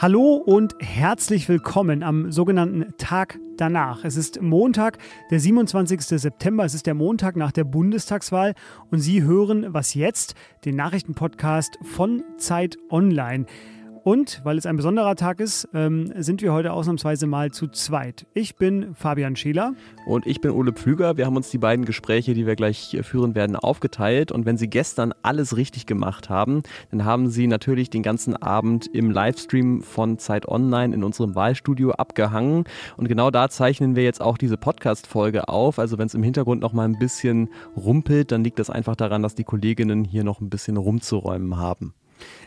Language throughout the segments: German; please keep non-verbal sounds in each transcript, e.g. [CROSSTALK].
Hallo und herzlich willkommen am sogenannten Tag danach. Es ist Montag, der 27. September. Es ist der Montag nach der Bundestagswahl und Sie hören Was jetzt, den Nachrichtenpodcast von Zeit Online. Und weil es ein besonderer Tag ist, ähm, sind wir heute ausnahmsweise mal zu zweit. Ich bin Fabian Scheler. Und ich bin Ole Pflüger. Wir haben uns die beiden Gespräche, die wir gleich führen werden, aufgeteilt. Und wenn Sie gestern alles richtig gemacht haben, dann haben Sie natürlich den ganzen Abend im Livestream von Zeit Online in unserem Wahlstudio abgehangen. Und genau da zeichnen wir jetzt auch diese Podcast-Folge auf. Also wenn es im Hintergrund noch mal ein bisschen rumpelt, dann liegt das einfach daran, dass die Kolleginnen hier noch ein bisschen rumzuräumen haben.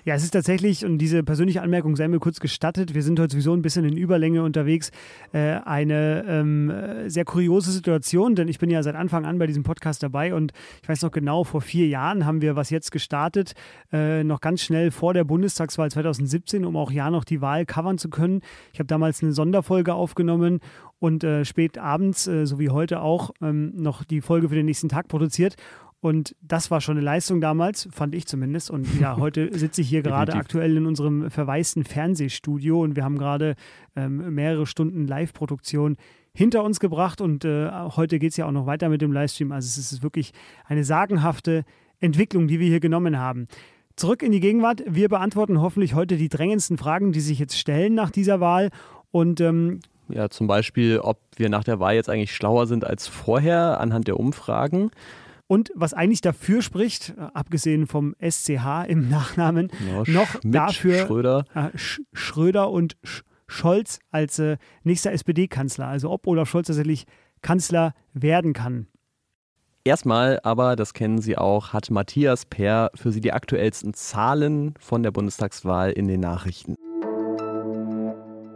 Ja, es ist tatsächlich, und diese persönliche Anmerkung sei mir kurz gestattet, wir sind heute sowieso ein bisschen in Überlänge unterwegs, äh, eine ähm, sehr kuriose Situation, denn ich bin ja seit Anfang an bei diesem Podcast dabei und ich weiß noch genau, vor vier Jahren haben wir was jetzt gestartet, äh, noch ganz schnell vor der Bundestagswahl 2017, um auch ja noch die Wahl covern zu können. Ich habe damals eine Sonderfolge aufgenommen und äh, spät abends, äh, so wie heute auch, ähm, noch die Folge für den nächsten Tag produziert. Und das war schon eine Leistung damals, fand ich zumindest. Und ja, [LAUGHS] heute sitze ich hier gerade aktuell in unserem verwaisten Fernsehstudio und wir haben gerade ähm, mehrere Stunden Live-Produktion hinter uns gebracht und äh, heute geht es ja auch noch weiter mit dem Livestream. Also es ist wirklich eine sagenhafte Entwicklung, die wir hier genommen haben. Zurück in die Gegenwart. Wir beantworten hoffentlich heute die drängendsten Fragen, die sich jetzt stellen nach dieser Wahl. Und ähm, ja, zum Beispiel, ob wir nach der Wahl jetzt eigentlich schlauer sind als vorher anhand der Umfragen. Und was eigentlich dafür spricht, äh, abgesehen vom SCH im [LAUGHS] Nachnamen, ja, noch Schmidt, dafür Schröder, äh, Sch Schröder und Sch Scholz als äh, nächster SPD-Kanzler. Also ob Olaf Scholz tatsächlich Kanzler werden kann. Erstmal aber, das kennen Sie auch, hat Matthias Peer für Sie die aktuellsten Zahlen von der Bundestagswahl in den Nachrichten.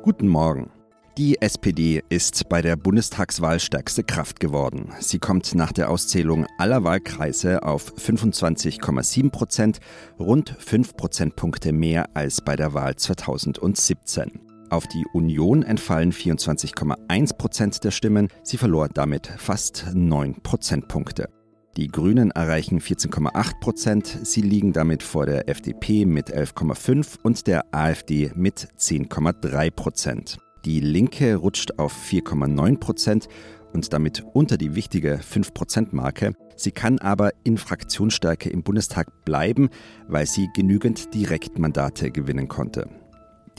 Guten Morgen. Die SPD ist bei der Bundestagswahl stärkste Kraft geworden. Sie kommt nach der Auszählung aller Wahlkreise auf 25,7 Prozent, rund 5 Prozentpunkte mehr als bei der Wahl 2017. Auf die Union entfallen 24,1 Prozent der Stimmen. Sie verlor damit fast 9 Prozentpunkte. Die Grünen erreichen 14,8 Prozent. Sie liegen damit vor der FDP mit 11,5 und der AfD mit 10,3 Prozent. Die Linke rutscht auf 4,9 Prozent und damit unter die wichtige 5-Prozent-Marke. Sie kann aber in Fraktionsstärke im Bundestag bleiben, weil sie genügend Direktmandate gewinnen konnte.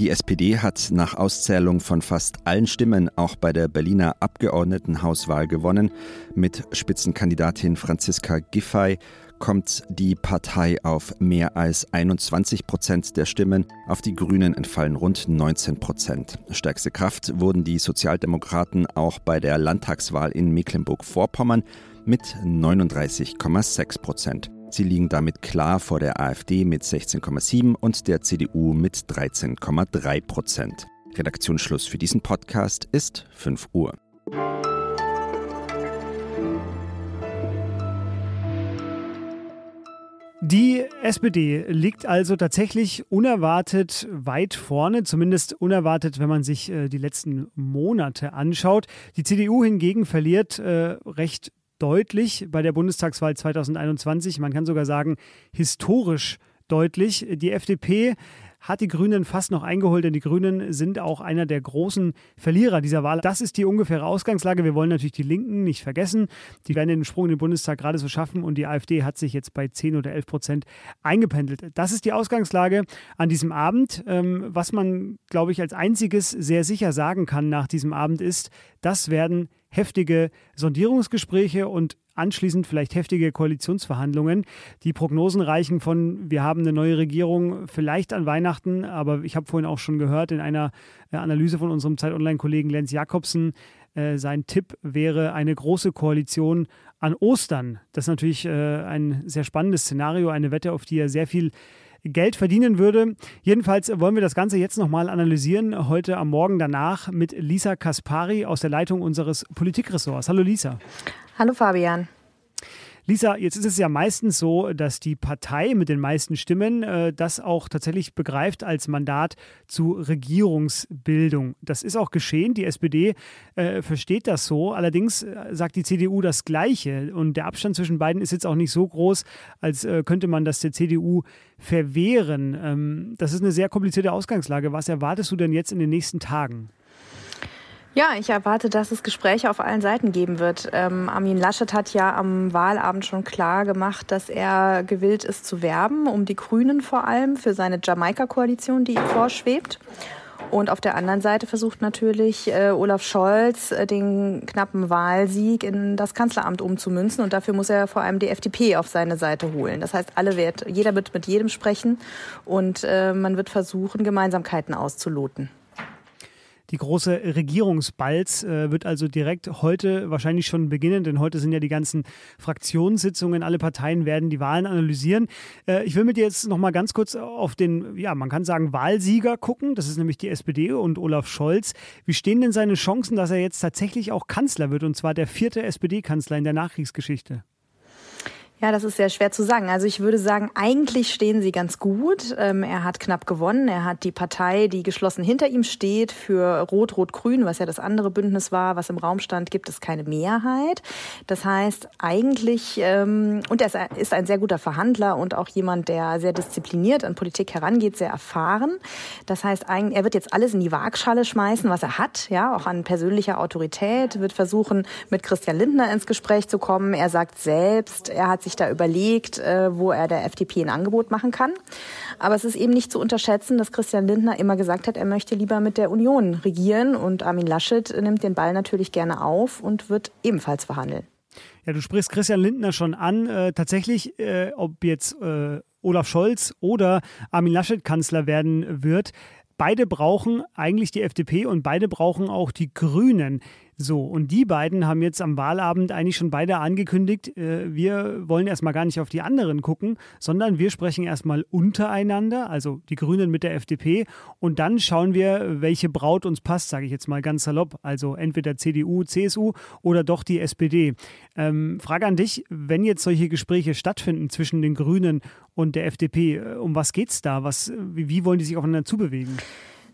Die SPD hat nach Auszählung von fast allen Stimmen auch bei der Berliner Abgeordnetenhauswahl gewonnen. Mit Spitzenkandidatin Franziska Giffey kommt die Partei auf mehr als 21 Prozent der Stimmen. Auf die Grünen entfallen rund 19 Prozent. Stärkste Kraft wurden die Sozialdemokraten auch bei der Landtagswahl in Mecklenburg-Vorpommern mit 39,6 Prozent. Sie liegen damit klar vor der AfD mit 16,7 und der CDU mit 13,3 Prozent. Redaktionsschluss für diesen Podcast ist 5 Uhr. Die SPD liegt also tatsächlich unerwartet weit vorne, zumindest unerwartet, wenn man sich äh, die letzten Monate anschaut. Die CDU hingegen verliert äh, recht deutlich bei der Bundestagswahl 2021. Man kann sogar sagen, historisch deutlich. Die FDP hat die Grünen fast noch eingeholt, denn die Grünen sind auch einer der großen Verlierer dieser Wahl. Das ist die ungefähre Ausgangslage. Wir wollen natürlich die Linken nicht vergessen. Die werden den Sprung in den Bundestag gerade so schaffen und die AfD hat sich jetzt bei 10 oder 11 Prozent eingependelt. Das ist die Ausgangslage an diesem Abend. Ähm, was man, glaube ich, als einziges sehr sicher sagen kann nach diesem Abend ist, das werden heftige Sondierungsgespräche und anschließend vielleicht heftige Koalitionsverhandlungen. Die Prognosen reichen von, wir haben eine neue Regierung vielleicht an Weihnachten, aber ich habe vorhin auch schon gehört in einer äh, Analyse von unserem Zeit Online-Kollegen Lenz Jakobsen, äh, sein Tipp wäre eine große Koalition an Ostern. Das ist natürlich äh, ein sehr spannendes Szenario, eine Wette, auf die er sehr viel Geld verdienen würde. Jedenfalls wollen wir das Ganze jetzt nochmal analysieren, heute am Morgen danach mit Lisa Kaspari aus der Leitung unseres Politikressorts. Hallo Lisa. Hallo Fabian. Lisa, jetzt ist es ja meistens so, dass die Partei mit den meisten Stimmen äh, das auch tatsächlich begreift als Mandat zu Regierungsbildung. Das ist auch geschehen. Die SPD äh, versteht das so. Allerdings äh, sagt die CDU das Gleiche. Und der Abstand zwischen beiden ist jetzt auch nicht so groß, als äh, könnte man das der CDU verwehren. Ähm, das ist eine sehr komplizierte Ausgangslage. Was erwartest du denn jetzt in den nächsten Tagen? Ja, ich erwarte, dass es Gespräche auf allen Seiten geben wird. Ähm, Armin Laschet hat ja am Wahlabend schon klar gemacht, dass er gewillt ist zu werben, um die Grünen vor allem, für seine Jamaika-Koalition, die ihm vorschwebt. Und auf der anderen Seite versucht natürlich äh, Olaf Scholz äh, den knappen Wahlsieg in das Kanzleramt umzumünzen. Und dafür muss er vor allem die FDP auf seine Seite holen. Das heißt, alle wird, jeder wird mit jedem sprechen und äh, man wird versuchen, Gemeinsamkeiten auszuloten. Die große Regierungsbalz äh, wird also direkt heute wahrscheinlich schon beginnen, denn heute sind ja die ganzen Fraktionssitzungen. Alle Parteien werden die Wahlen analysieren. Äh, ich will mit dir jetzt noch mal ganz kurz auf den, ja, man kann sagen, Wahlsieger gucken. Das ist nämlich die SPD und Olaf Scholz. Wie stehen denn seine Chancen, dass er jetzt tatsächlich auch Kanzler wird und zwar der vierte SPD-Kanzler in der Nachkriegsgeschichte? Ja, das ist sehr schwer zu sagen. Also ich würde sagen, eigentlich stehen sie ganz gut. Ähm, er hat knapp gewonnen. Er hat die Partei, die geschlossen hinter ihm steht, für Rot-Rot-Grün, was ja das andere Bündnis war, was im Raum stand, gibt es keine Mehrheit. Das heißt, eigentlich, ähm, und er ist ein sehr guter Verhandler und auch jemand, der sehr diszipliniert an Politik herangeht, sehr erfahren. Das heißt, er wird jetzt alles in die Waagschale schmeißen, was er hat, ja, auch an persönlicher Autorität, wird versuchen, mit Christian Lindner ins Gespräch zu kommen. Er sagt selbst, er hat sich da überlegt, äh, wo er der FDP ein Angebot machen kann. Aber es ist eben nicht zu unterschätzen, dass Christian Lindner immer gesagt hat, er möchte lieber mit der Union regieren. Und Armin Laschet nimmt den Ball natürlich gerne auf und wird ebenfalls verhandeln. Ja, du sprichst Christian Lindner schon an. Äh, tatsächlich, äh, ob jetzt äh, Olaf Scholz oder Armin Laschet Kanzler werden wird, beide brauchen eigentlich die FDP und beide brauchen auch die Grünen. So, und die beiden haben jetzt am Wahlabend eigentlich schon beide angekündigt, äh, wir wollen erstmal gar nicht auf die anderen gucken, sondern wir sprechen erstmal untereinander, also die Grünen mit der FDP, und dann schauen wir, welche Braut uns passt, sage ich jetzt mal ganz salopp. Also entweder CDU, CSU oder doch die SPD. Ähm, Frage an dich, wenn jetzt solche Gespräche stattfinden zwischen den Grünen und der FDP, äh, um was geht's da? Was, wie wollen die sich aufeinander zubewegen?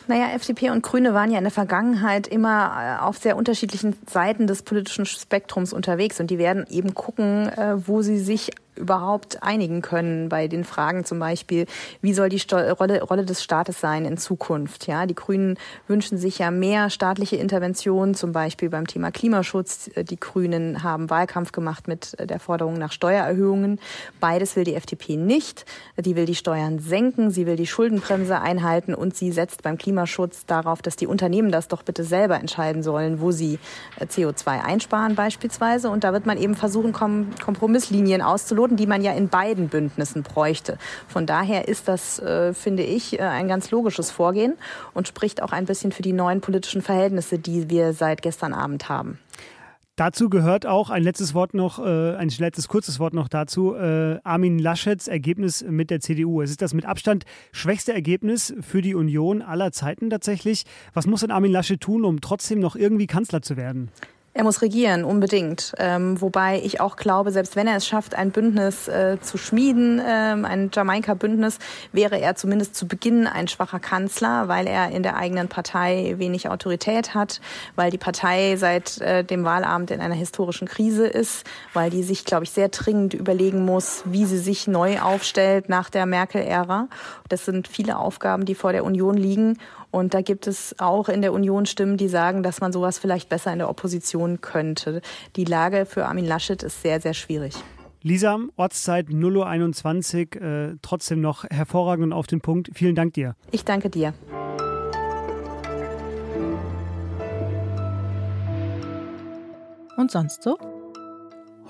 Naja, FDP und Grüne waren ja in der Vergangenheit immer äh, auf sehr unterschiedlichen Seiten des politischen Spektrums unterwegs. Und die werden eben gucken, äh, wo sie sich überhaupt einigen können bei den Fragen zum Beispiel, wie soll die Sto Rolle, Rolle des Staates sein in Zukunft? Ja, die Grünen wünschen sich ja mehr staatliche Intervention, zum Beispiel beim Thema Klimaschutz. Die Grünen haben Wahlkampf gemacht mit der Forderung nach Steuererhöhungen. Beides will die FDP nicht. Die will die Steuern senken, sie will die Schuldenbremse einhalten und sie setzt beim Klimaschutz darauf, dass die Unternehmen das doch bitte selber entscheiden sollen, wo sie äh, CO2 einsparen beispielsweise. Und da wird man eben versuchen, Kompromisslinien auszuloten Methoden, die man ja in beiden Bündnissen bräuchte. Von daher ist das, äh, finde ich, äh, ein ganz logisches Vorgehen und spricht auch ein bisschen für die neuen politischen Verhältnisse, die wir seit gestern Abend haben. Dazu gehört auch ein letztes Wort noch, äh, ein letztes kurzes Wort noch dazu. Äh, Armin Laschets Ergebnis mit der CDU. Es ist das mit Abstand schwächste Ergebnis für die Union aller Zeiten tatsächlich. Was muss denn Armin Laschet tun, um trotzdem noch irgendwie Kanzler zu werden? Er muss regieren, unbedingt. Ähm, wobei ich auch glaube, selbst wenn er es schafft, ein Bündnis äh, zu schmieden, ähm, ein Jamaika-Bündnis, wäre er zumindest zu Beginn ein schwacher Kanzler, weil er in der eigenen Partei wenig Autorität hat, weil die Partei seit äh, dem Wahlabend in einer historischen Krise ist, weil die sich, glaube ich, sehr dringend überlegen muss, wie sie sich neu aufstellt nach der Merkel-Ära. Das sind viele Aufgaben, die vor der Union liegen. Und da gibt es auch in der Union Stimmen, die sagen, dass man sowas vielleicht besser in der Opposition könnte. Die Lage für Armin Laschet ist sehr, sehr schwierig. Lisa, Ortszeit 0.21 Uhr, äh, trotzdem noch hervorragend und auf den Punkt. Vielen Dank dir. Ich danke dir. Und sonst so?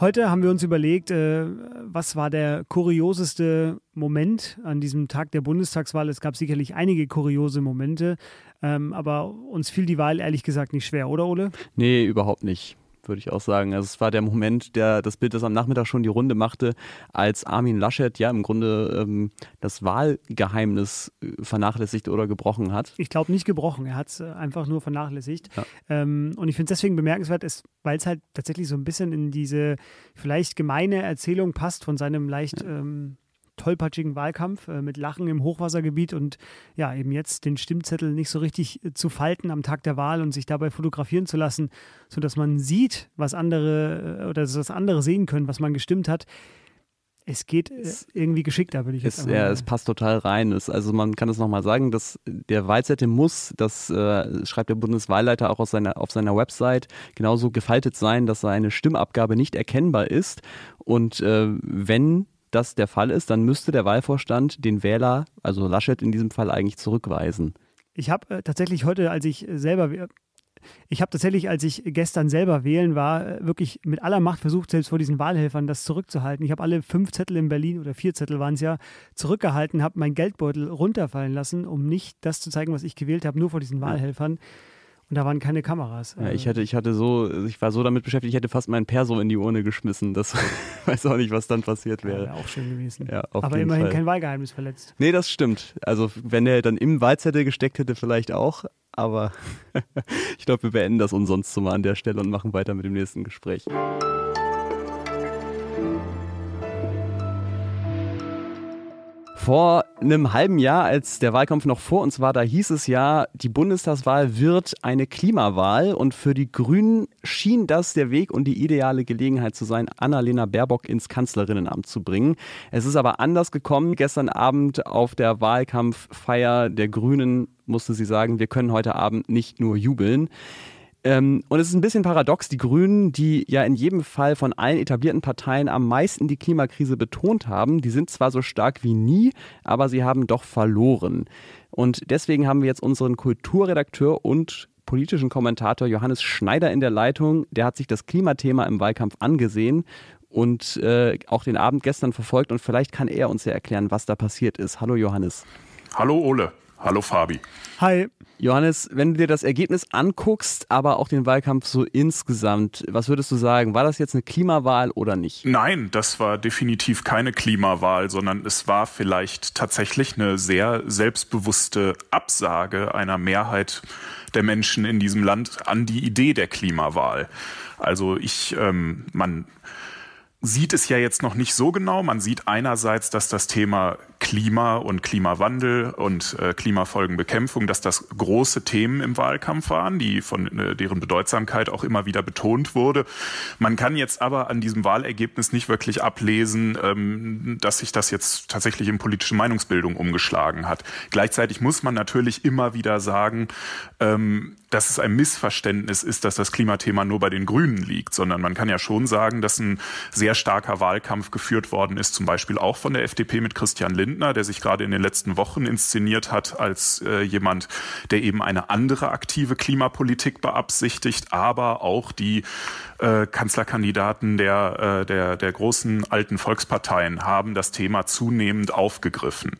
Heute haben wir uns überlegt, äh, was war der kurioseste Moment an diesem Tag der Bundestagswahl. Es gab sicherlich einige kuriose Momente, ähm, aber uns fiel die Wahl ehrlich gesagt nicht schwer, oder Ole? Nee, überhaupt nicht. Würde ich auch sagen. Also es war der Moment, der das Bild, das am Nachmittag schon die Runde machte, als Armin Laschet ja im Grunde ähm, das Wahlgeheimnis äh, vernachlässigt oder gebrochen hat. Ich glaube nicht gebrochen, er hat es äh, einfach nur vernachlässigt. Ja. Ähm, und ich finde es deswegen bemerkenswert, weil es halt tatsächlich so ein bisschen in diese vielleicht gemeine Erzählung passt von seinem leicht ja. ähm, tollpatschigen Wahlkampf äh, mit Lachen im Hochwassergebiet und ja, eben jetzt den Stimmzettel nicht so richtig äh, zu falten am Tag der Wahl und sich dabei fotografieren zu lassen, sodass man sieht, was andere äh, oder dass andere sehen können, was man gestimmt hat. Es geht äh, irgendwie geschickter, würde ich jetzt sagen. Ja, es passt total rein. Es, also man kann es nochmal sagen, dass der Wahlzettel muss, das äh, schreibt der Bundeswahlleiter auch seiner, auf seiner Website, genauso gefaltet sein, dass seine Stimmabgabe nicht erkennbar ist. Und äh, wenn das der Fall ist, dann müsste der Wahlvorstand den Wähler, also Laschet in diesem Fall, eigentlich zurückweisen. Ich habe äh, tatsächlich heute, als ich selber ich habe tatsächlich, als ich gestern selber wählen war, äh, wirklich mit aller Macht versucht, selbst vor diesen Wahlhelfern das zurückzuhalten. Ich habe alle fünf Zettel in Berlin oder vier Zettel waren es ja, zurückgehalten, habe meinen Geldbeutel runterfallen lassen, um nicht das zu zeigen, was ich gewählt habe, nur vor diesen Wahlhelfern. Und da waren keine Kameras. Ja, ich hatte, ich hatte so, ich war so damit beschäftigt, ich hätte fast meinen Perso in die Urne geschmissen. Das [LAUGHS] weiß auch nicht, was dann passiert wäre. Ja, auch schön gewesen. Ja, Aber immerhin Fall. kein Wahlgeheimnis verletzt. Nee, das stimmt. Also wenn er dann im Wahlzettel gesteckt hätte, vielleicht auch. Aber [LAUGHS] ich glaube, wir beenden das umsonst so mal an der Stelle und machen weiter mit dem nächsten Gespräch. Vor einem halben Jahr, als der Wahlkampf noch vor uns war, da hieß es ja, die Bundestagswahl wird eine Klimawahl und für die Grünen schien das der Weg und die ideale Gelegenheit zu sein, Annalena Baerbock ins Kanzlerinnenamt zu bringen. Es ist aber anders gekommen. Gestern Abend auf der Wahlkampffeier der Grünen musste sie sagen, wir können heute Abend nicht nur jubeln. Ähm, und es ist ein bisschen paradox, die Grünen, die ja in jedem Fall von allen etablierten Parteien am meisten die Klimakrise betont haben, die sind zwar so stark wie nie, aber sie haben doch verloren. Und deswegen haben wir jetzt unseren Kulturredakteur und politischen Kommentator Johannes Schneider in der Leitung. Der hat sich das Klimathema im Wahlkampf angesehen und äh, auch den Abend gestern verfolgt. Und vielleicht kann er uns ja erklären, was da passiert ist. Hallo Johannes. Hallo Ole. Hallo Fabi. Hi. Johannes, wenn du dir das Ergebnis anguckst, aber auch den Wahlkampf so insgesamt, was würdest du sagen? War das jetzt eine Klimawahl oder nicht? Nein, das war definitiv keine Klimawahl, sondern es war vielleicht tatsächlich eine sehr selbstbewusste Absage einer Mehrheit der Menschen in diesem Land an die Idee der Klimawahl. Also ich, ähm, man sieht es ja jetzt noch nicht so genau. Man sieht einerseits, dass das Thema Klima und Klimawandel und äh, Klimafolgenbekämpfung, dass das große Themen im Wahlkampf waren, die von äh, deren Bedeutsamkeit auch immer wieder betont wurde. Man kann jetzt aber an diesem Wahlergebnis nicht wirklich ablesen, ähm, dass sich das jetzt tatsächlich in politische Meinungsbildung umgeschlagen hat. Gleichzeitig muss man natürlich immer wieder sagen, ähm, dass es ein Missverständnis ist, dass das Klimathema nur bei den Grünen liegt, sondern man kann ja schon sagen, dass ein sehr starker Wahlkampf geführt worden ist, zum Beispiel auch von der FDP mit Christian Lindner der sich gerade in den letzten Wochen inszeniert hat als äh, jemand, der eben eine andere aktive Klimapolitik beabsichtigt, aber auch die äh, Kanzlerkandidaten der, äh, der, der großen alten Volksparteien haben das Thema zunehmend aufgegriffen.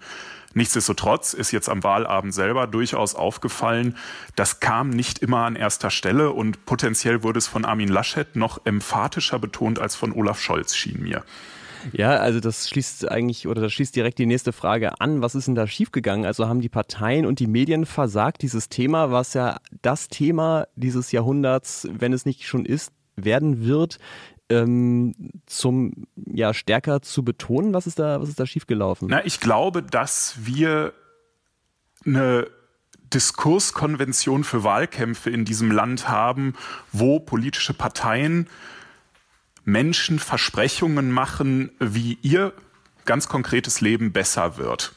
Nichtsdestotrotz ist jetzt am Wahlabend selber durchaus aufgefallen, das kam nicht immer an erster Stelle und potenziell wurde es von Armin Laschet noch emphatischer betont als von Olaf Scholz, schien mir. Ja, also das schließt eigentlich oder das schließt direkt die nächste Frage an. Was ist denn da schiefgegangen? Also haben die Parteien und die Medien versagt, dieses Thema, was ja das Thema dieses Jahrhunderts, wenn es nicht schon ist, werden wird, ähm, zum ja stärker zu betonen? Was ist da, was ist da schiefgelaufen? Na, ich glaube, dass wir eine Diskurskonvention für Wahlkämpfe in diesem Land haben, wo politische Parteien Menschen Versprechungen machen, wie ihr ganz konkretes Leben besser wird.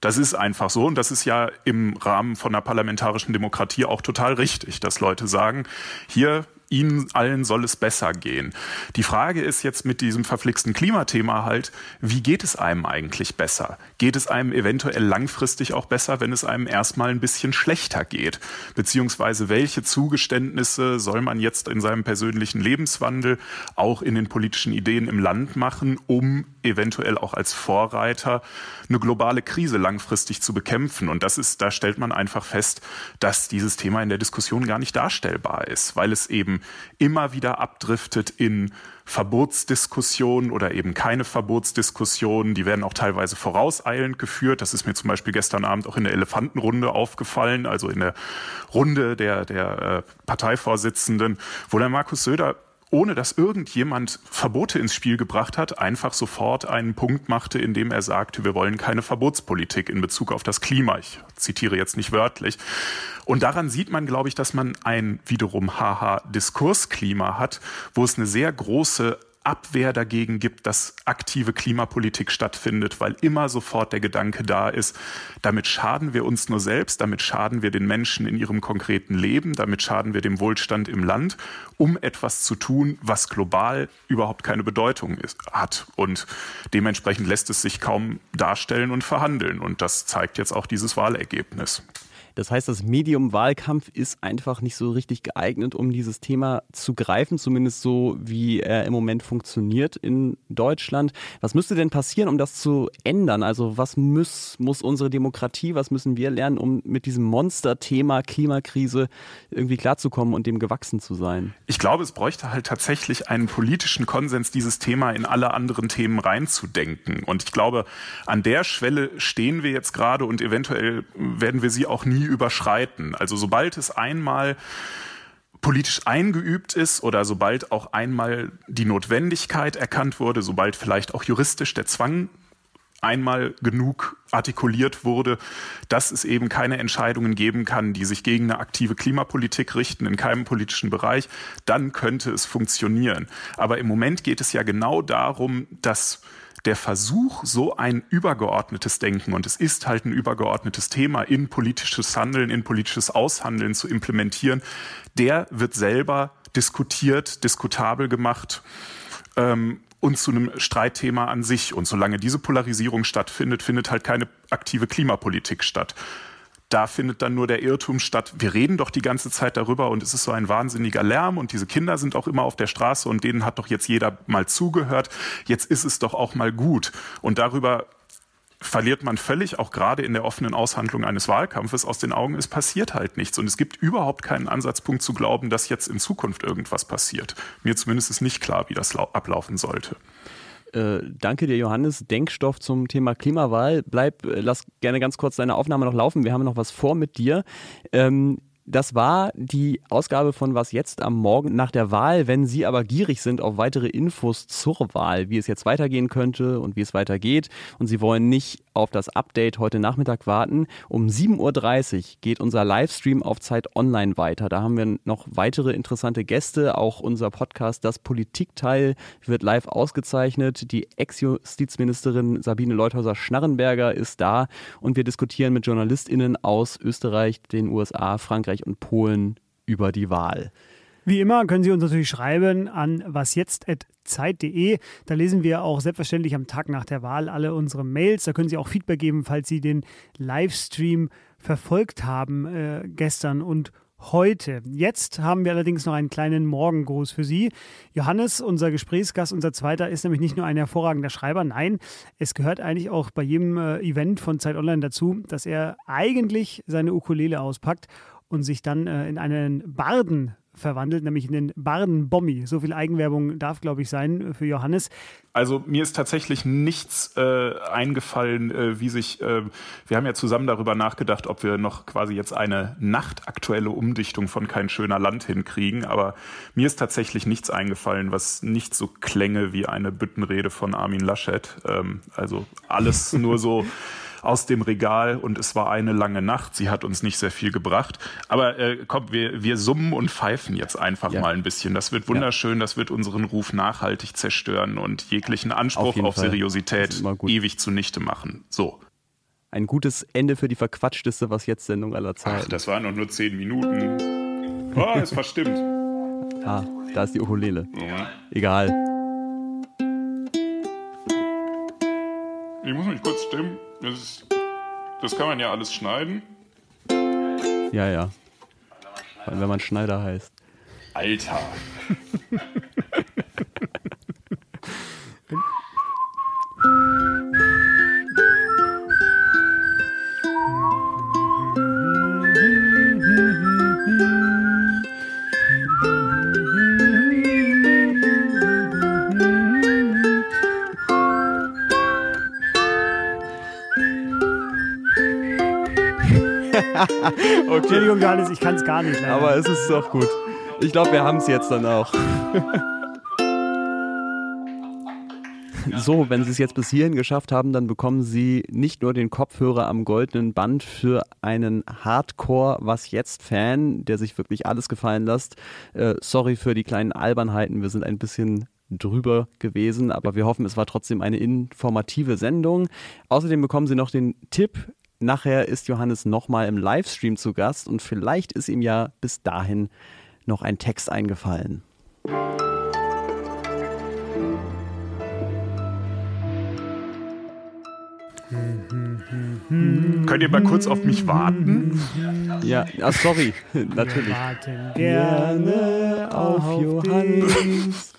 Das ist einfach so und das ist ja im Rahmen von einer parlamentarischen Demokratie auch total richtig, dass Leute sagen, hier ihnen allen soll es besser gehen. Die Frage ist jetzt mit diesem verflixten Klimathema halt, wie geht es einem eigentlich besser? Geht es einem eventuell langfristig auch besser, wenn es einem erstmal ein bisschen schlechter geht? Beziehungsweise welche Zugeständnisse soll man jetzt in seinem persönlichen Lebenswandel auch in den politischen Ideen im Land machen, um eventuell auch als Vorreiter eine globale Krise langfristig zu bekämpfen? Und das ist, da stellt man einfach fest, dass dieses Thema in der Diskussion gar nicht darstellbar ist, weil es eben immer wieder abdriftet in Verbotsdiskussionen oder eben keine Verbotsdiskussionen. Die werden auch teilweise vorauseilend geführt. Das ist mir zum Beispiel gestern Abend auch in der Elefantenrunde aufgefallen, also in der Runde der, der äh, Parteivorsitzenden, wo der Markus Söder ohne dass irgendjemand Verbote ins Spiel gebracht hat, einfach sofort einen Punkt machte, in dem er sagte, wir wollen keine Verbotspolitik in Bezug auf das Klima. Ich zitiere jetzt nicht wörtlich. Und daran sieht man, glaube ich, dass man ein wiederum haha Diskursklima hat, wo es eine sehr große Abwehr dagegen gibt, dass aktive Klimapolitik stattfindet, weil immer sofort der Gedanke da ist, damit schaden wir uns nur selbst, damit schaden wir den Menschen in ihrem konkreten Leben, damit schaden wir dem Wohlstand im Land, um etwas zu tun, was global überhaupt keine Bedeutung ist, hat. Und dementsprechend lässt es sich kaum darstellen und verhandeln. Und das zeigt jetzt auch dieses Wahlergebnis. Das heißt, das Medium Wahlkampf ist einfach nicht so richtig geeignet, um dieses Thema zu greifen, zumindest so, wie er im Moment funktioniert in Deutschland. Was müsste denn passieren, um das zu ändern? Also was muss, muss unsere Demokratie, was müssen wir lernen, um mit diesem Monsterthema Klimakrise irgendwie klarzukommen und dem gewachsen zu sein? Ich glaube, es bräuchte halt tatsächlich einen politischen Konsens, dieses Thema in alle anderen Themen reinzudenken. Und ich glaube, an der Schwelle stehen wir jetzt gerade und eventuell werden wir sie auch nie nie überschreiten. Also sobald es einmal politisch eingeübt ist oder sobald auch einmal die Notwendigkeit erkannt wurde, sobald vielleicht auch juristisch der Zwang einmal genug artikuliert wurde, dass es eben keine Entscheidungen geben kann, die sich gegen eine aktive Klimapolitik richten in keinem politischen Bereich, dann könnte es funktionieren. Aber im Moment geht es ja genau darum, dass der Versuch, so ein übergeordnetes Denken, und es ist halt ein übergeordnetes Thema, in politisches Handeln, in politisches Aushandeln zu implementieren, der wird selber diskutiert, diskutabel gemacht. Ähm, und zu einem Streitthema an sich. Und solange diese Polarisierung stattfindet, findet halt keine aktive Klimapolitik statt da findet dann nur der Irrtum statt, wir reden doch die ganze Zeit darüber und es ist so ein wahnsinniger Lärm und diese Kinder sind auch immer auf der Straße und denen hat doch jetzt jeder mal zugehört, jetzt ist es doch auch mal gut. Und darüber verliert man völlig, auch gerade in der offenen Aushandlung eines Wahlkampfes, aus den Augen, es passiert halt nichts. Und es gibt überhaupt keinen Ansatzpunkt zu glauben, dass jetzt in Zukunft irgendwas passiert. Mir zumindest ist nicht klar, wie das ablaufen sollte. Äh, danke dir, Johannes. Denkstoff zum Thema Klimawahl. Bleib, äh, lass gerne ganz kurz deine Aufnahme noch laufen. Wir haben noch was vor mit dir. Ähm, das war die Ausgabe von Was jetzt am Morgen nach der Wahl. Wenn Sie aber gierig sind auf weitere Infos zur Wahl, wie es jetzt weitergehen könnte und wie es weitergeht und Sie wollen nicht auf das Update heute Nachmittag warten, um 7.30 Uhr geht unser Livestream auf Zeit Online weiter. Da haben wir noch weitere interessante Gäste. Auch unser Podcast Das Politikteil wird live ausgezeichnet. Die Ex-Justizministerin Sabine Leuthäuser-Schnarrenberger ist da und wir diskutieren mit JournalistInnen aus Österreich, den USA, Frankreich, Frankreich und Polen über die Wahl. Wie immer können Sie uns natürlich schreiben an wasjetzt.zeit.de. Da lesen wir auch selbstverständlich am Tag nach der Wahl alle unsere Mails. Da können Sie auch Feedback geben, falls Sie den Livestream verfolgt haben äh, gestern und heute. Jetzt haben wir allerdings noch einen kleinen Morgengruß für Sie. Johannes, unser Gesprächsgast, unser zweiter, ist nämlich nicht nur ein hervorragender Schreiber, nein, es gehört eigentlich auch bei jedem äh, Event von Zeit Online dazu, dass er eigentlich seine Ukulele auspackt und sich dann äh, in einen Barden verwandelt, nämlich in den Barden-Bommi. So viel Eigenwerbung darf, glaube ich, sein für Johannes. Also mir ist tatsächlich nichts äh, eingefallen, äh, wie sich, äh, wir haben ja zusammen darüber nachgedacht, ob wir noch quasi jetzt eine nachtaktuelle Umdichtung von Kein schöner Land hinkriegen, aber mir ist tatsächlich nichts eingefallen, was nicht so klänge wie eine Büttenrede von Armin Laschet. Ähm, also alles nur so [LAUGHS] aus dem Regal und es war eine lange Nacht. Sie hat uns nicht sehr viel gebracht. Aber äh, komm, wir, wir summen und pfeifen jetzt einfach ja. mal ein bisschen. Das wird wunderschön, ja. das wird unseren Ruf nachhaltig zerstören und jeglichen Anspruch auf, auf Seriosität ewig zunichte machen. So. Ein gutes Ende für die verquatschteste Was jetzt Sendung aller Zeiten. Ach, das waren noch nur zehn Minuten. Oh, ist verstimmt. Ah, da ist die Ukulele. Ja. Egal. Ich muss mich kurz stimmen. Das, das kann man ja alles schneiden. Ja, ja. Wenn man Schneider heißt. Alter. [LAUGHS] okay. Entschuldigung, Johannes, ich kann es gar nicht. Leider. Aber es ist doch gut. Ich glaube, wir haben es jetzt dann auch. So, wenn Sie es jetzt bis hierhin geschafft haben, dann bekommen Sie nicht nur den Kopfhörer am goldenen Band für einen Hardcore-Was jetzt-Fan, der sich wirklich alles gefallen lässt. Äh, sorry für die kleinen Albernheiten, wir sind ein bisschen drüber gewesen, aber wir hoffen, es war trotzdem eine informative Sendung. Außerdem bekommen Sie noch den Tipp, nachher ist Johannes nochmal im Livestream zu Gast und vielleicht ist ihm ja bis dahin noch ein Text eingefallen. Könnt ihr mal kurz auf mich warten? Ja, ah, sorry, [LAUGHS] natürlich. Wir warten gerne auf Johannes.